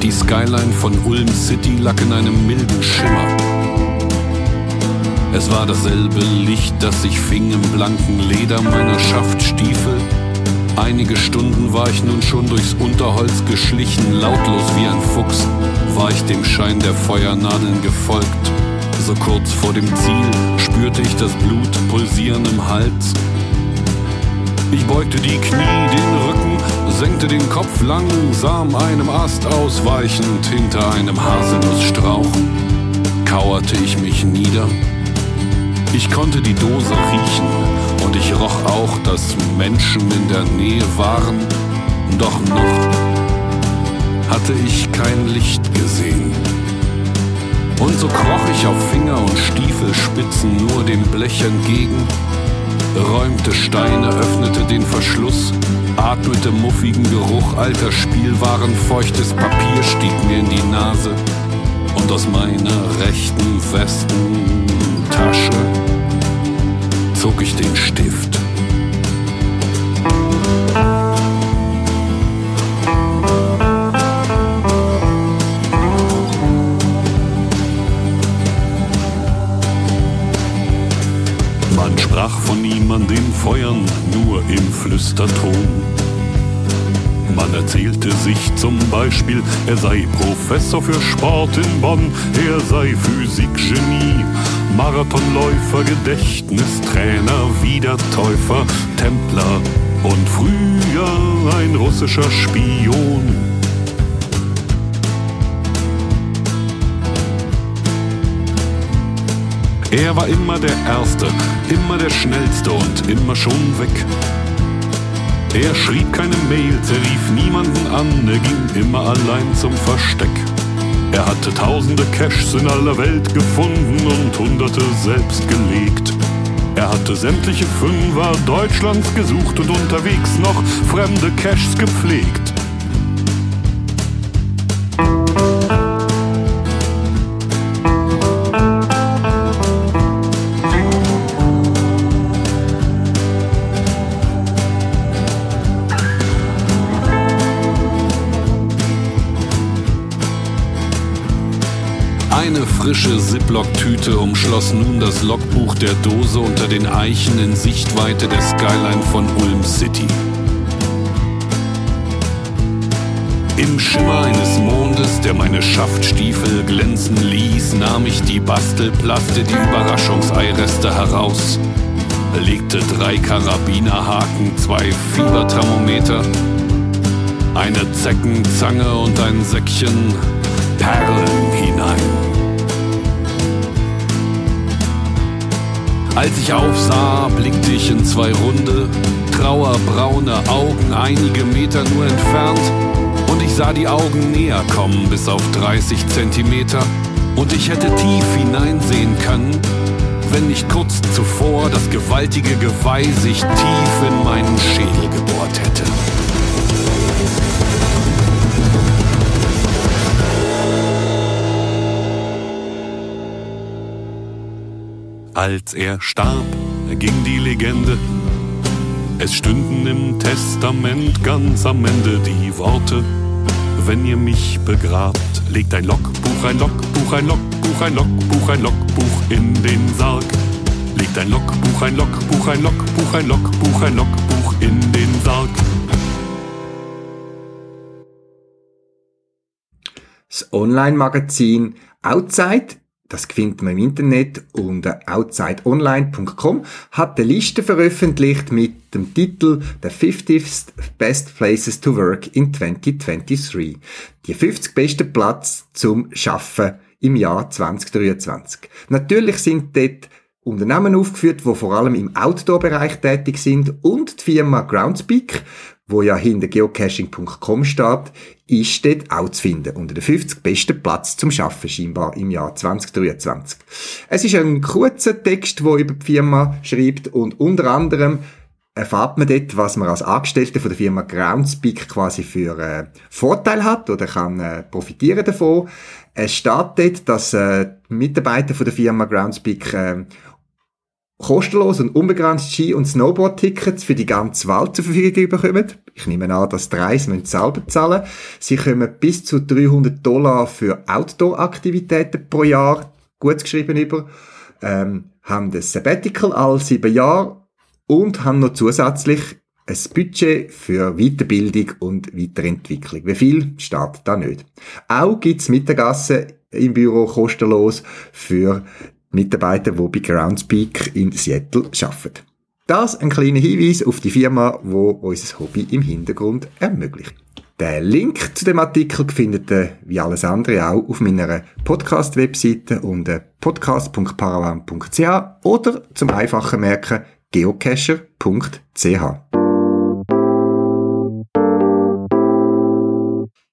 Die Skyline von Ulm City lag in einem milden Schimmer. Es war dasselbe Licht, das sich fing im blanken Leder meiner Schaftstiefel. Einige Stunden war ich nun schon durchs Unterholz geschlichen, lautlos wie ein Fuchs war ich dem Schein der Feuernadeln gefolgt. So kurz vor dem Ziel spürte ich das Blut pulsieren im Hals ich beugte die Knie, den Rücken, senkte den Kopf langsam einem Ast ausweichend hinter einem Haselnussstrauch. Kauerte ich mich nieder. Ich konnte die Dose riechen und ich roch auch, dass Menschen in der Nähe waren. Doch noch hatte ich kein Licht gesehen. Und so kroch ich auf Finger und Stiefelspitzen nur dem Blech entgegen, räumte Steine, öffnete den Verschluss, atmete muffigen Geruch alter Spielwaren, feuchtes Papier stieg mir in die Nase und aus meiner rechten Westentasche zog ich den Stift. Sprach von niemandem Feuern, nur im Flüsterton. Man erzählte sich zum Beispiel, er sei Professor für Sport in Bonn, er sei Physikgenie, Marathonläufer, Gedächtnistrainer, Wiedertäufer, Templer, und früher ein russischer Spion. Er war immer der Erste, immer der Schnellste und immer schon weg. Er schrieb keine Mails, er rief niemanden an, er ging immer allein zum Versteck. Er hatte tausende Caches in aller Welt gefunden und hunderte selbst gelegt. Er hatte sämtliche Fünfer Deutschlands gesucht und unterwegs noch fremde Caches gepflegt. Frische Ziploc-Tüte umschloss nun das Logbuch der Dose unter den Eichen in Sichtweite der Skyline von Ulm City. Im Schimmer eines Mondes, der meine Schaftstiefel glänzen ließ, nahm ich die Bastelplaste, die Überraschungseireste heraus, legte drei Karabinerhaken, zwei Fieberthermometer, eine Zeckenzange und ein Säckchen Perlen Als ich aufsah, blickte ich in zwei runde, trauerbraune Augen einige Meter nur entfernt und ich sah die Augen näher kommen bis auf 30 Zentimeter und ich hätte tief hineinsehen können, wenn nicht kurz zuvor das gewaltige Geweih sich tief in meinen Schädel gebohrt hätte. Als er starb, ging die Legende. Es stünden im Testament ganz am Ende die Worte. Wenn ihr mich begrabt, legt ein Logbuch, ein Logbuch, ein Logbuch, ein Logbuch, ein Logbuch in den Sarg. Legt ein Logbuch, ein Logbuch, ein Logbuch, ein Logbuch, ein Logbuch in den Sarg. Das Online-Magazin Outside das findet man im Internet unter outsideonline.com, hat eine Liste veröffentlicht mit dem Titel The 50 Best Places to Work in 2023. Die 50 besten Platz zum Schaffen im Jahr 2023. Natürlich sind dort Unternehmen aufgeführt, die vor allem im Outdoor-Bereich tätig sind und die Firma Groundspeak, wo ja hinter geocaching.com steht, ist dort auch zu finden, unter den 50 besten Platz zum Schaffen scheinbar im Jahr 2023. Es ist ein kurzer Text, wo über die Firma schreibt und unter anderem erfahrt man dort, was man als Angestellte von der Firma Groundspeak quasi für äh, Vorteil hat oder kann äh, profitieren davon. Es steht dort, dass äh, Mitarbeiter von der Firma Groundspeak äh, kostenlos und unbegrenzt Ski- und Snowboard-Tickets für die ganze Welt zur Verfügung bekommen. Ich nehme an, dass die Reise müssen selber zahlen. Sie kommen bis zu 300 Dollar für Outdoor-Aktivitäten pro Jahr gut geschrieben über, ähm, haben das Sabbatical all sieben Jahre und haben noch zusätzlich ein Budget für Weiterbildung und Weiterentwicklung. Wie viel steht da nicht? Auch gibt's Mittagessen im Büro kostenlos für Mitarbeiter, die bei Groundspeak in Seattle arbeiten. Das ein kleiner Hinweis auf die Firma, wo unser Hobby im Hintergrund ermöglicht. Den Link zu dem Artikel findet ihr wie alles andere auch auf meiner Podcast-Webseite unter podcast.paravan.ch oder zum einfachen Merken geocacher.ch.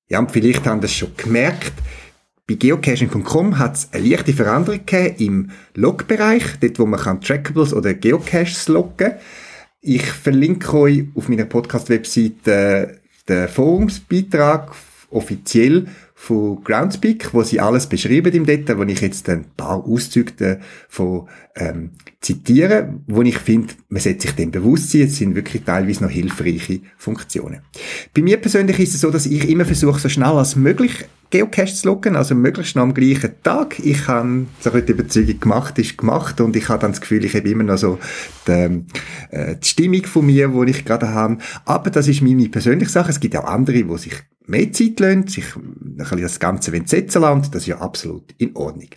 Ja, und vielleicht haben das schon gemerkt, bei geocaching.com hat es eine leichte Veränderung gegeben im Logbereich, dort wo man kann Trackables oder Geocaches loggen Ich verlinke euch auf meiner Podcast-Webseite den Forumsbeitrag offiziell von Groundspeak, wo sie alles beschreiben im Detail, wo ich jetzt ein paar Auszüge davon ähm, zitiere, wo ich finde, man sollte sich dem bewusst sein, es sind wirklich teilweise noch hilfreiche Funktionen. Bei mir persönlich ist es so, dass ich immer versuche, so schnell als möglich Geocache zu loggen, also möglichst noch am gleichen Tag. Ich habe so die Überzeugung gemacht, ist gemacht und ich habe dann das Gefühl, ich habe immer noch so die, äh, die Stimmung von mir, die ich gerade habe. Aber das ist meine persönliche Sache. Es gibt auch andere, die sich mehr Zeit lassen, sich ein bisschen das Ganze setzen lassen das ist ja absolut in Ordnung.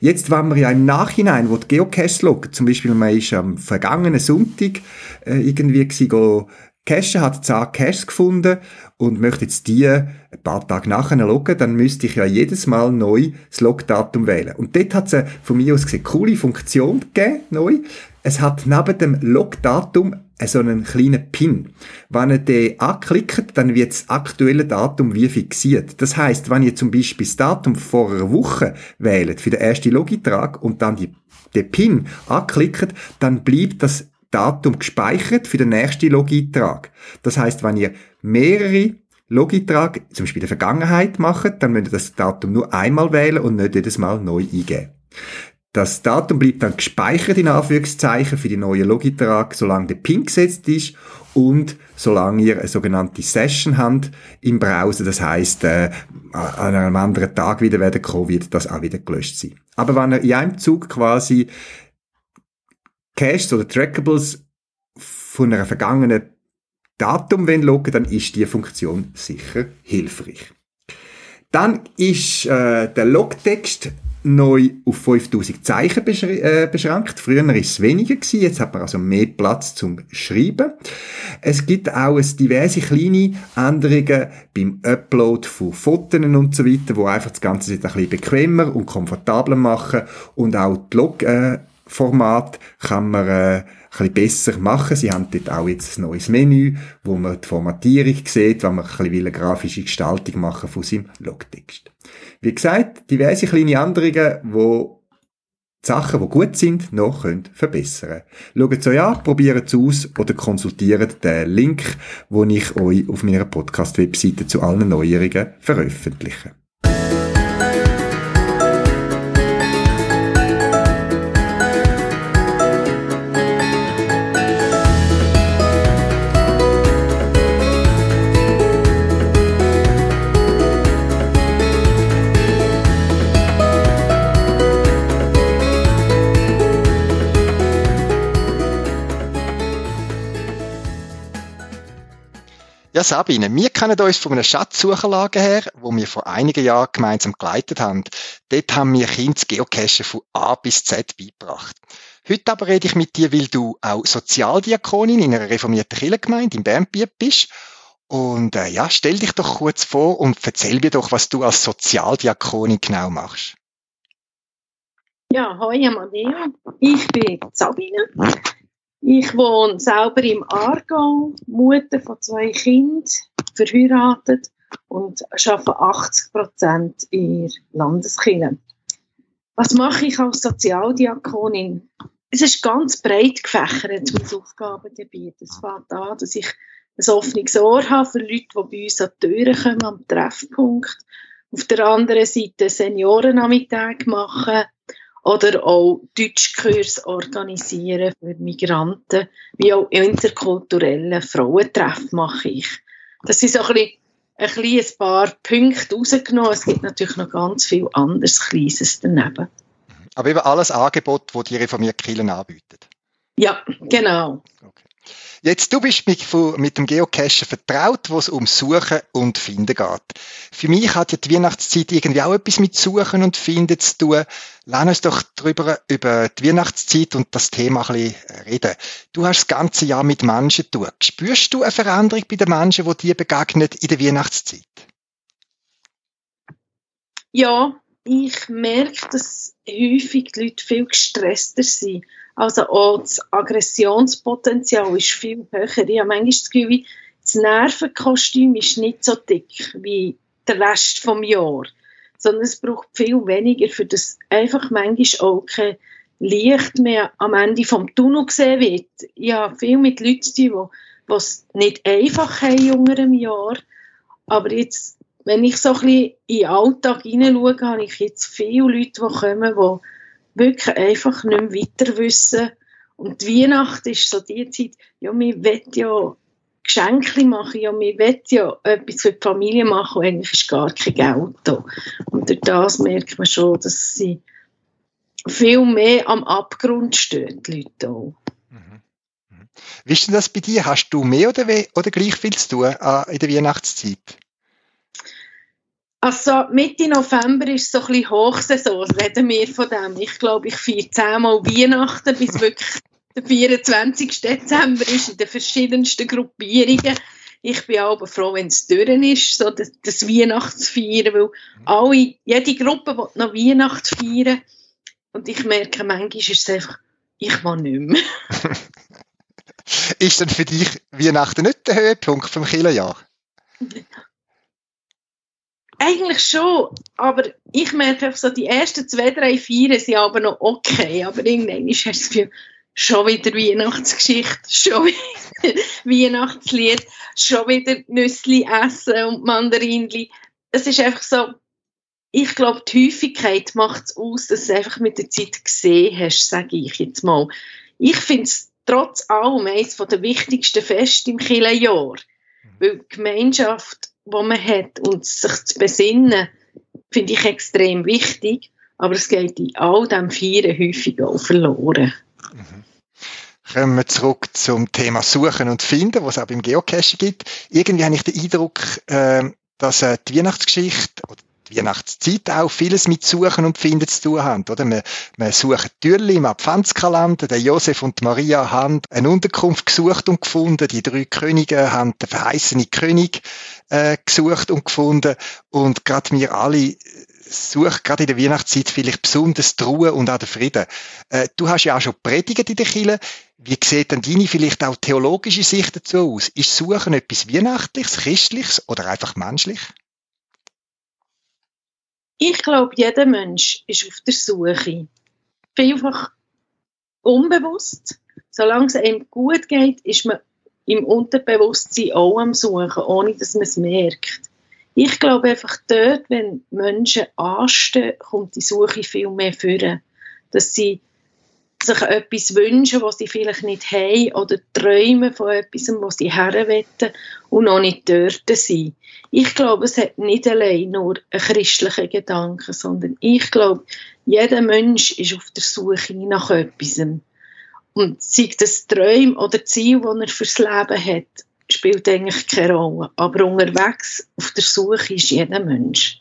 Jetzt, wenn man ja im Nachhinein, wo die Geocache loggen, zum Beispiel man ist am vergangenen Sonntag äh, irgendwie gewesen, go Cache hat 10 Caches gefunden und möchte jetzt die ein paar Tage nachher loggen, dann müsste ich ja jedes Mal neu das Logdatum wählen. Und dort hat es eine, von mir aus gesehen, coole Funktion gegeben, neu. Es hat neben dem Logdatum so einen kleinen Pin. Wenn ihr den anklickt, dann wird das aktuelle Datum wie fixiert. Das heißt, wenn ihr zum Beispiel das Datum vor einer Woche wählt für den ersten Logitrag und dann die, den Pin anklickt, dann bleibt das Datum gespeichert für den nächsten Logitrag. Das heißt, wenn ihr mehrere Logitrag, zum Beispiel in der Vergangenheit macht, dann müsst ihr das Datum nur einmal wählen und nicht jedes Mal neu eingeben. Das Datum bleibt dann gespeichert in Anführungszeichen für die neue Logitrag, solange der PIN gesetzt ist und solange ihr eine sogenannte Session habt im Browser. Das heißt, äh, an einem anderen Tag wieder werden kommen, wird das auch wieder gelöscht sein. Aber wenn ihr in einem Zug quasi Caches oder Trackables von einer vergangenen Datum loggen dann ist die Funktion sicher hilfreich. Dann ist äh, der Logtext neu auf 5000 Zeichen äh, beschränkt. Früher war es weniger gewesen, jetzt hat man also mehr Platz zum Schreiben. Es gibt auch diverse kleine Änderungen beim Upload von Fotos und so weiter, wo einfach das Ganze ein bisschen bequemer und komfortabler machen und auch die Log äh, Format kann man äh, ein bisschen besser machen. Sie haben dort auch jetzt ein neues Menü, wo man die Formatierung sieht, wenn man ein bisschen eine grafische Gestaltung machen von seinem Logtext. Wie gesagt, diverse kleine Änderungen, wo die Sachen, die gut sind, noch können verbessern Schaut es euch an, probiert es aus oder konsultiert den Link, den ich euch auf meiner Podcast-Webseite zu allen Neuerungen veröffentliche. Ja, Sabine, wir kennen uns von einer Schatzsucherlage her, wo wir vor einigen Jahren gemeinsam geleitet haben. Dort haben wir das Geocachen von A bis Z beigebracht. Heute aber rede ich mit dir, weil du auch Sozialdiakonin in einer reformierten Kirchengemeinde in Bernbiet bist. Und äh, ja, stell dich doch kurz vor und erzähl mir doch, was du als Sozialdiakonin genau machst. Ja, hoi Amadeo, ich bin Sabine. Ich wohne selber im Aargau, Mutter von zwei Kindern, verheiratet und arbeite 80 Prozent in Landeskirche. Was mache ich als Sozialdiakonin? Es ist ganz breit gefächert, mein Aufgabengebiet. Es fängt an, dass ich ein offenes Ohr habe für Leute, die bei uns an die Türen kommen, am Treffpunkt. Auf der anderen Seite Seniorennachmittag machen, oder auch Deutschkurs organisieren für Migranten, wie auch interkulturelle Frauentreff mache ich. Das sind so ein bisschen, ein, bisschen ein paar Punkte rausgenommen. Es gibt natürlich noch ganz viel anderes Kleines daneben. Aber eben alles Angebot, das die reformierte Kirche anbietet. Ja, genau. Okay. Jetzt, du bist mit, mit dem Geocachen vertraut, wo es um Suchen und Finden geht. Für mich hat ja die Weihnachtszeit irgendwie auch etwas mit Suchen und Finden zu tun. Lass uns doch darüber, über die Weihnachtszeit und das Thema ein bisschen reden. Du hast das ganze Jahr mit Menschen zu tun. Spürst du eine Veränderung bei den Menschen, die dir begegnen in der Weihnachtszeit? Ja, ich merke, dass häufig die Leute viel gestresster sind. Also auch das Aggressionspotenzial ist viel höher. Ich habe manchmal das Gefühl, das Nervenkostüm ist nicht so dick wie der Rest des Jahres, sondern es braucht viel weniger, für das einfach manchmal auch kein Licht mehr am Ende vom Tunnel gesehen wird. Ich habe viel mit Leuten die es nicht einfach haben unter einem Jahr, aber jetzt wenn ich so ein bisschen in den Alltag hineinschaue, habe ich jetzt viele Leute, die kommen, die wirklich einfach nicht mehr weiter wissen. Und die Weihnacht ist so die Zeit, ja, wir wollen ja Geschenke machen, ja, wir wollen ja etwas für die Familie machen und eigentlich ist gar kein Geld da. Und durch das merkt man schon, dass sie viel mehr am Abgrund stehen, die Leute auch. Mhm. Mhm. Wie ist denn das bei dir? Hast du mehr oder, oder gleich viel zu tun äh, in der Weihnachtszeit? Also Mitte November ist so ein bisschen Hochsaison, reden wir von dem. Ich glaube, ich feiere zehnmal Weihnachten, bis wirklich der 24. Dezember ist in den verschiedensten Gruppierungen. Ich bin aber froh, wenn es durch ist, so das, das Weihnachtsfeiern, weil alle, jede Gruppe will noch Weihnachten feiern. Und ich merke, manchmal ist es einfach, ich will nicht mehr. ist denn für dich Weihnachten nicht der Höhepunkt vom Killerjahr? Eigentlich schon, aber ich merke einfach so, die ersten zwei, drei Feiern sind aber noch okay, aber irgendwann ist es für schon wieder Weihnachtsgeschichte, schon wieder Weihnachtslied, schon wieder Nüssli essen und Mandarinli. Es ist einfach so, ich glaube, die Häufigkeit macht es aus, dass du es einfach mit der Zeit gesehen hast, sage ich jetzt mal. Ich finde es trotz allem eines der wichtigsten Feste im Kirchenjahr, weil die Gemeinschaft die man hat und sich zu besinnen, finde ich extrem wichtig. Aber es geht in all dem Feiern häufig auch verloren. Mhm. Kommen wir zurück zum Thema Suchen und Finden, was es auch beim Geocaching gibt. Irgendwie habe ich den Eindruck, äh, dass äh, die Weihnachtsgeschichte oder Weihnachtszeit auch vieles mit Suchen und Finden zu tun hat, oder? Man, man sucht Türli im Adventskalender, der Josef und Maria haben eine Unterkunft gesucht und gefunden, die drei Könige haben den verheißenen König äh, gesucht und gefunden und gerade wir alle suchen gerade in der Weihnachtszeit vielleicht besonders die Ruhe und auch den Frieden. Äh, du hast ja auch schon predigt in der Kirche. Wie sieht denn deine vielleicht auch theologische Sicht dazu aus? Ist Suchen etwas Weihnachtliches, Christliches oder einfach menschlich? Ich glaube, jeder Mensch ist auf der Suche. Vielfach unbewusst. Solange es einem gut geht, ist man im Unterbewusstsein auch am Suchen, ohne dass man es merkt. Ich glaube einfach dort, wenn Menschen anstehen, kommt die Suche viel mehr führen. Dass sie sich etwas wünschen, was sie vielleicht nicht haben, oder träumen von etwas, was sie herwetten und noch nicht dort sind. Ich glaube, es hat nicht allein nur einen christlichen Gedanken, sondern ich glaube, jeder Mensch ist auf der Suche nach etwas. Und sei das Träume oder Ziel, das er fürs Leben hat, spielt eigentlich keine Rolle. Aber unterwegs auf der Suche ist jeder Mensch.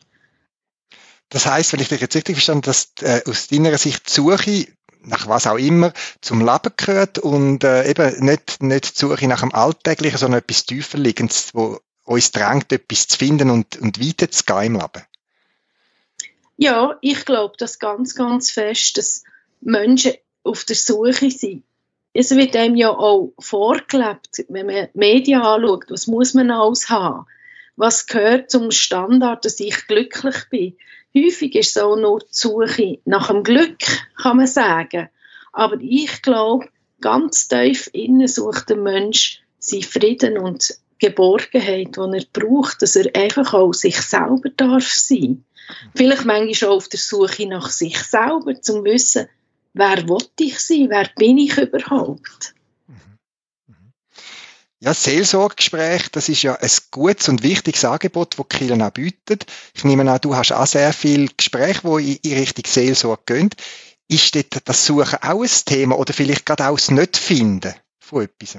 Das heißt, wenn ich dich jetzt richtig verstanden dass äh, aus deiner Sicht die Suche nach was auch immer zum Leben gehört und äh, eben nicht, nicht die Suche nach dem Alltäglichen, sondern etwas tiefer liegendes, wo uns drängt, etwas zu finden und, und weiter zu gehen im Leben. Ja, ich glaube das ganz, ganz fest, dass Menschen auf der Suche sind. Es wird einem ja auch vorgelebt, wenn man Medien anschaut, was muss man alles haben? Was gehört zum Standard, dass ich glücklich bin? Häufig ist es nur die Suche nach dem Glück, kann man sagen. Aber ich glaube, ganz tief innen sucht der Mensch seinen Frieden und Geborgenheit, die er braucht, dass er einfach auch sich selber darf sein. Vielleicht manchmal auch auf der Suche nach sich selber, um zu wissen, wer will ich sein, wer bin ich überhaupt. Ja, Seelsorgegespräch, das ist ja ein gutes und wichtiges Angebot, das Kirchen auch bietet. Ich nehme an, du hast auch sehr viele Gespräche, die in Richtung Seelsorge gehen. Ist das Suchen auch ein Thema oder vielleicht gerade auch das Nicht-Finden von etwas?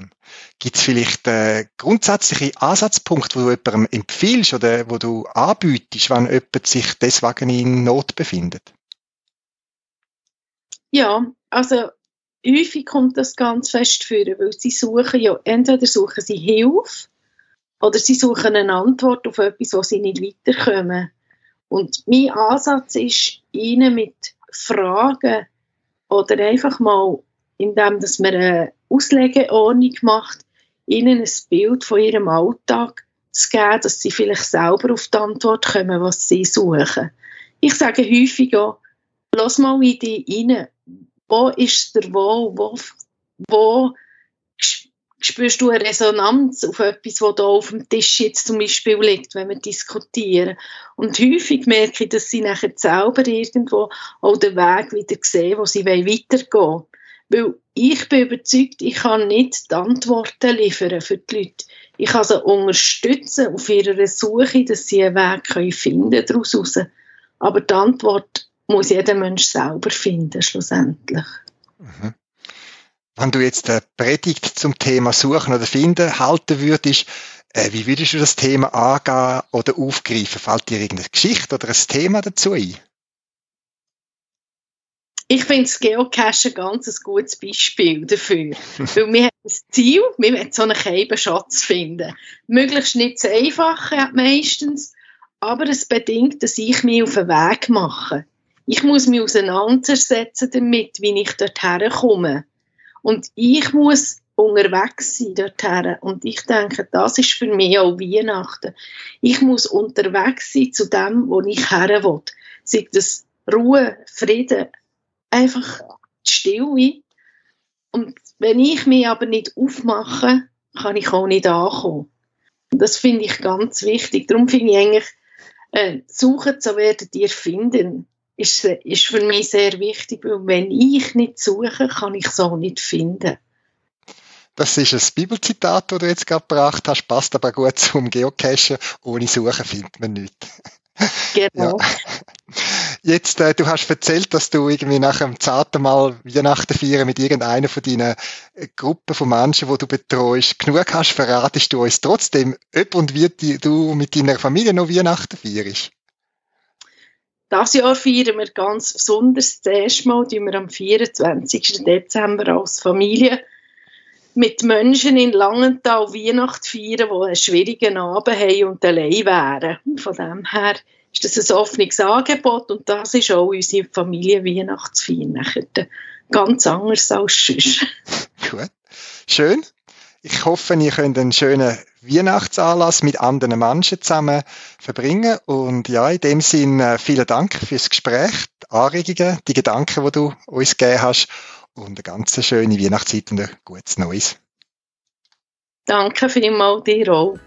Gibt es vielleicht äh, grundsätzliche Ansatzpunkte, wo du jemandem empfiehlst oder wo du anbietest, wenn jemand sich deswegen in Not befindet? Ja, also häufig kommt das ganz fest vor, weil sie suchen ja, entweder suchen sie Hilfe oder sie suchen eine Antwort auf etwas, wo sie nicht weiterkommen. Und mein Ansatz ist, ihnen mit Fragen oder einfach mal, indem dass man eine Auslegeordnung macht, ihnen ein Bild von ihrem Alltag zu geben, dass sie vielleicht selber auf die Antwort kommen, was sie suchen. Ich sage häufig auch, lass mal in dich rein, wo ist der wo, wo, wo spürst du eine Resonanz auf etwas, was da auf dem Tisch jetzt zum Beispiel liegt, wenn wir diskutieren. Und häufig merke ich, dass sie nachher selber irgendwo auch den Weg wieder sehen, wo sie weitergehen wollen. Weil ich bin überzeugt, ich kann nicht die Antworten liefern für die Leute. Ich kann sie unterstützen auf ihrer Suche, dass sie einen Weg finden können daraus heraus. Aber die Antwort muss jeder Mensch selber finden, schlussendlich. Mhm. Wenn du jetzt eine Predigt zum Thema Suchen oder Finden halten würdest, äh, wie würdest du das Thema angehen oder aufgreifen? Fällt dir irgendeine Geschichte oder ein Thema dazu ein? ich finde das Geocache ein ganz gutes Beispiel dafür. Weil wir haben das Ziel, wir wollen so einen Scheibenschatz finden. Möglichst nicht zu einfach meistens, aber es bedingt, dass ich mich auf den Weg mache. Ich muss mich auseinandersetzen damit, wie ich dorthin komme. Und ich muss unterwegs sein dorthin. Und ich denke, das ist für mich auch Weihnachten. Ich muss unterwegs sein zu dem, wo ich her will. Sei das Ruhe, Frieden, einfach die Stille. Und wenn ich mich aber nicht aufmache, kann ich auch nicht ankommen. Das finde ich ganz wichtig. Darum finde ich eigentlich, äh, suchen, so werdet ihr finden, ist, ist für mich sehr wichtig, weil wenn ich nicht suche, kann ich es auch nicht finden. Das ist ein Bibelzitat, das du jetzt gerade gebracht hast, passt aber gut zum Geocachen. Ohne Suchen findet man nichts. Genau. Ja. Jetzt, äh, du hast erzählt, dass du irgendwie nach einem zarten Mal Weihnachten feiern mit irgendeiner von deinen äh, Gruppen von Menschen, die du betreust, genug hast, verratest du uns trotzdem, ob und wie die, du mit deiner Familie noch Weihnachten feierst. Das Jahr feiern wir ganz besonders. Das erste Mal feiern wir am 24. Dezember als Familie mit Menschen in Langenthal Weihnachten feiern, die einen schwierigen Abend haben und allein wären. Von dem her ist das ein offenes Angebot und das ist auch unsere Familie Weihnachtsfeier ganz anders als sonst. Gut, schön. Ich hoffe, ihr könnt einen schönen Weihnachtsanlass mit anderen Menschen zusammen verbringen. Und ja, in dem Sinne, vielen Dank fürs Gespräch, die Anregungen, die Gedanken, die du uns gegeben hast und eine ganz schöne Weihnachtszeit und ein gutes Neues. Danke vielmals dir auch.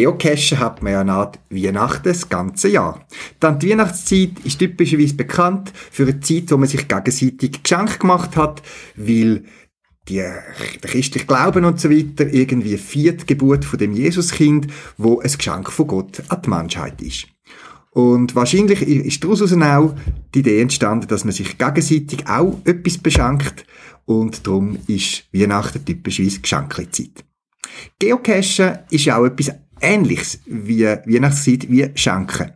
Geocachen hat man ja Art Weihnachten das ganze Jahr. Dann die Weihnachtszeit ist typischerweise bekannt für eine Zeit, wo man sich gegenseitig Geschenke gemacht hat, weil die, der christliche Glauben und so weiter irgendwie vierte Geburt von dem Jesuskind, wo ein Geschenk von Gott an die Menschheit ist. Und wahrscheinlich ist daraus auch die Idee entstanden, dass man sich gegenseitig auch etwas beschenkt und darum ist Weihnachten typischerweise Geschenkzeit. Geocachen ist auch etwas Ähnliches wie Weihnachtszeit wie Schenken.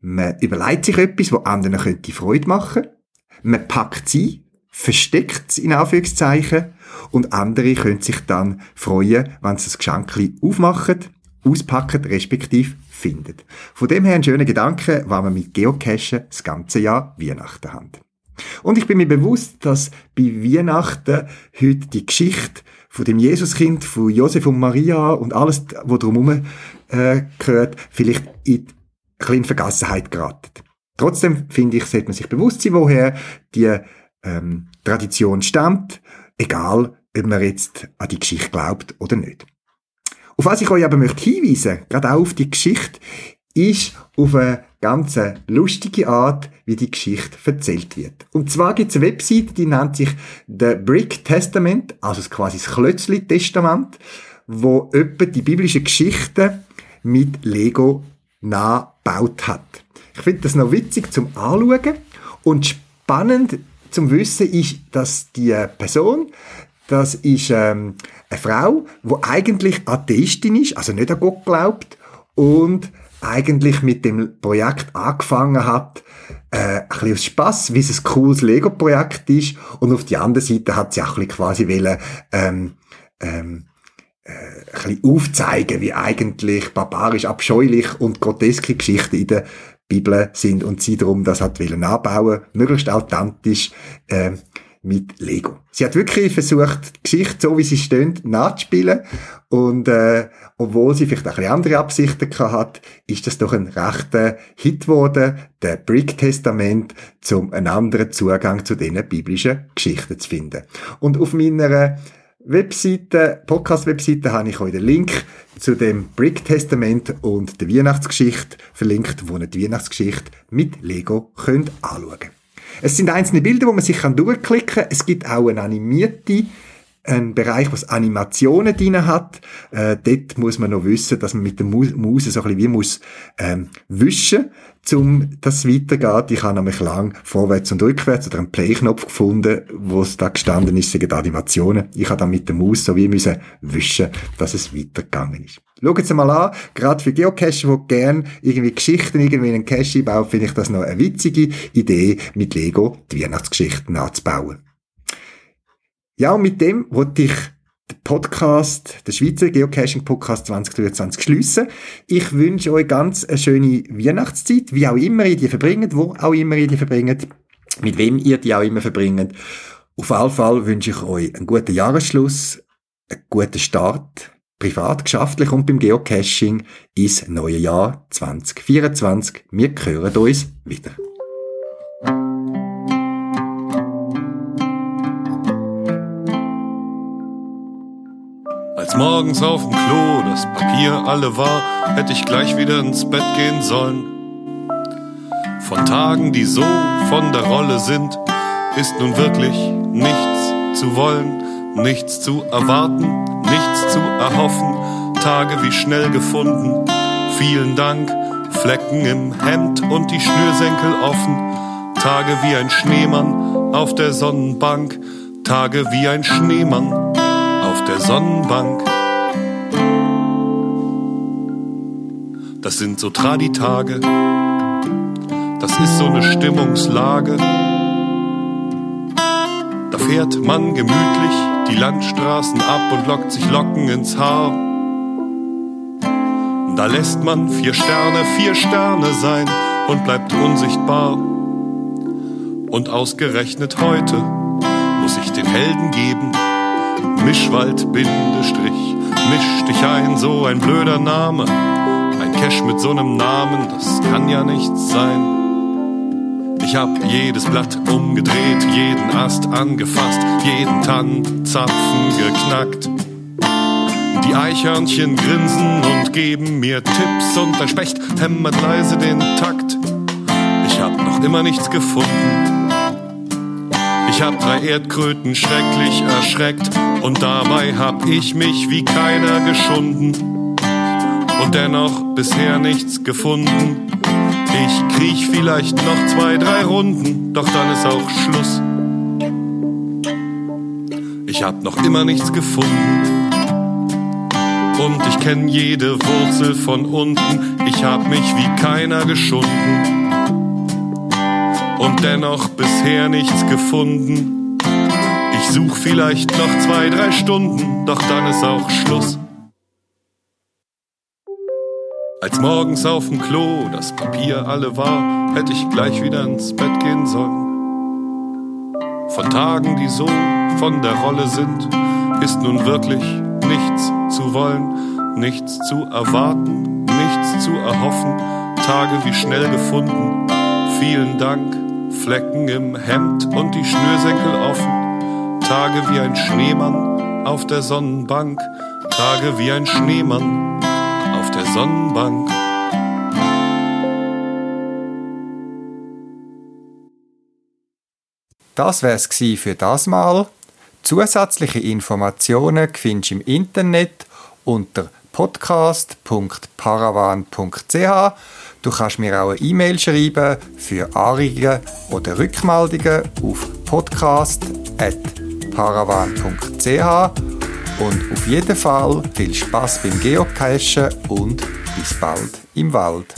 Man überlegt sich etwas, wo anderen könnte Freude machen. Man packt sie, versteckt es in Anführungszeichen und andere können sich dann freuen, wenn sie das Geschenk aufmachen, auspacken, respektive finden. Von dem her ein schöner Gedanke, weil wir mit Geocachen das ganze Jahr Weihnachten haben. Und ich bin mir bewusst, dass bei Weihnachten heute die Geschichte von dem Jesuskind, von Josef und Maria und alles, was drumherum äh, gehört, vielleicht in kleine Vergessenheit geraten. Trotzdem finde ich, sollte man sich bewusst sein, woher die ähm, Tradition stammt, egal, ob man jetzt an die Geschichte glaubt oder nicht. Auf was ich euch aber möchte hinweisen, gerade auch auf die Geschichte, ist auf eine ganz lustige Art, wie die Geschichte erzählt wird. Und zwar gibt es eine Website, die nennt sich The Brick Testament, also quasi das Klötzli-Testament, wo öppe die biblischen Geschichten mit Lego nachgebaut hat. Ich finde das noch witzig zum Anschauen und spannend zum Wissen ist, dass die Person, das ist ähm, eine Frau, wo eigentlich Atheistin ist, also nicht an Gott glaubt und eigentlich mit dem Projekt angefangen hat, äh, ein bisschen aus Spass, wie es ein cooles Lego-Projekt ist. Und auf die andere Seite hat sie auch ein bisschen quasi wollen, ähm, ähm, äh, ein bisschen aufzeigen, wie eigentlich barbarisch, abscheulich und groteske Geschichten in der Bibel sind und sie darum das hat wollen anbauen, möglichst authentisch, äh, mit Lego. Sie hat wirklich versucht, die Geschichte, so wie sie steht, nachzuspielen. Und äh, obwohl sie vielleicht auch ein bisschen andere Absichten hat, ist das doch ein rechter Hit geworden, der Brick Testament, um einen anderen Zugang zu diesen biblischen Geschichten zu finden. Und auf meiner Webseite, Podcast-Webseite habe ich euch den Link zu dem Brick-Testament und der Weihnachtsgeschichte verlinkt, wo ihr die Weihnachtsgeschichte mit Lego könnt anschauen Es sind einzelne Bilder, wo man sich durchklicken kann. Es gibt auch eine animierte ein Bereich, was Animationen drin hat. Äh, dort muss man noch wissen, dass man mit der Maus, so ein bisschen wie muss ähm, wischen, um dass es weitergeht. Ich habe nämlich lang vorwärts und rückwärts oder einen Play-Knopf gefunden, wo es da gestanden ist, sind Animationen. Ich habe dann mit der Maus so wie müssen wischen, dass es weitergegangen ist. Schaut es mal an, gerade für Geocacher, die gerne irgendwie Geschichten irgendwie in einen Cache bauen, finde ich das noch eine witzige Idee, mit Lego die Weihnachtsgeschichten nachzubauen. Ja, und mit dem wollte ich den Podcast, den Schweizer Geocaching Podcast 2023 schliessen. Ich wünsche euch ganz eine schöne Weihnachtszeit, wie auch immer ihr die verbringt, wo auch immer ihr die verbringt, mit wem ihr die auch immer verbringt. Auf jeden Fall wünsche ich euch einen guten Jahresschluss, einen guten Start, privat, geschäftlich und beim Geocaching ins neue Jahr 2024. Wir hören uns wieder. Als morgens auf dem Klo das Papier alle war, hätte ich gleich wieder ins Bett gehen sollen. Von Tagen, die so von der Rolle sind, ist nun wirklich nichts zu wollen, nichts zu erwarten, nichts zu erhoffen. Tage wie schnell gefunden. Vielen Dank, Flecken im Hemd und die Schnürsenkel offen. Tage wie ein Schneemann auf der Sonnenbank. Tage wie ein Schneemann auf der Sonnenbank. Das sind so Traditage, das ist so eine Stimmungslage. Da fährt man gemütlich die Landstraßen ab und lockt sich Locken ins Haar. Da lässt man vier Sterne, vier Sterne sein und bleibt unsichtbar. Und ausgerechnet heute muss ich den Helden geben, Mischwald, Bindestrich, misch dich ein, so ein blöder Name. Ein Cash mit so einem Namen, das kann ja nichts sein. Ich hab jedes Blatt umgedreht, jeden Ast angefasst, jeden Tannenzapfen geknackt. Die Eichhörnchen grinsen und geben mir Tipps und ein Specht hämmert leise den Takt. Ich hab noch immer nichts gefunden ich hab drei Erdkröten schrecklich erschreckt und dabei hab ich mich wie keiner geschunden und dennoch bisher nichts gefunden. Ich kriech vielleicht noch zwei, drei Runden, doch dann ist auch Schluss. Ich hab noch immer nichts gefunden. Und ich kenn jede Wurzel von unten. Ich hab mich wie keiner geschunden und dennoch bisher nichts gefunden. Ich such vielleicht noch zwei, drei Stunden, doch dann ist auch Schluss. Als morgens auf dem Klo das Papier alle war, hätte ich gleich wieder ins Bett gehen sollen. Von Tagen, die so von der Rolle sind, ist nun wirklich nichts zu wollen, nichts zu erwarten, nichts zu erhoffen. Tage wie schnell gefunden. Vielen Dank Flecken im Hemd und die Schnürsenkel offen. Tage wie ein Schneemann auf der Sonnenbank. Tage wie ein Schneemann der Sonnenbank. Das wär's für das Mal. Zusätzliche Informationen findest du im Internet unter podcast.paravan.ch Du kannst mir auch eine E-Mail schreiben für Anregungen oder Rückmeldungen auf podcast.paravan.ch und auf jeden Fall viel Spaß beim Geocachen und bis bald im Wald.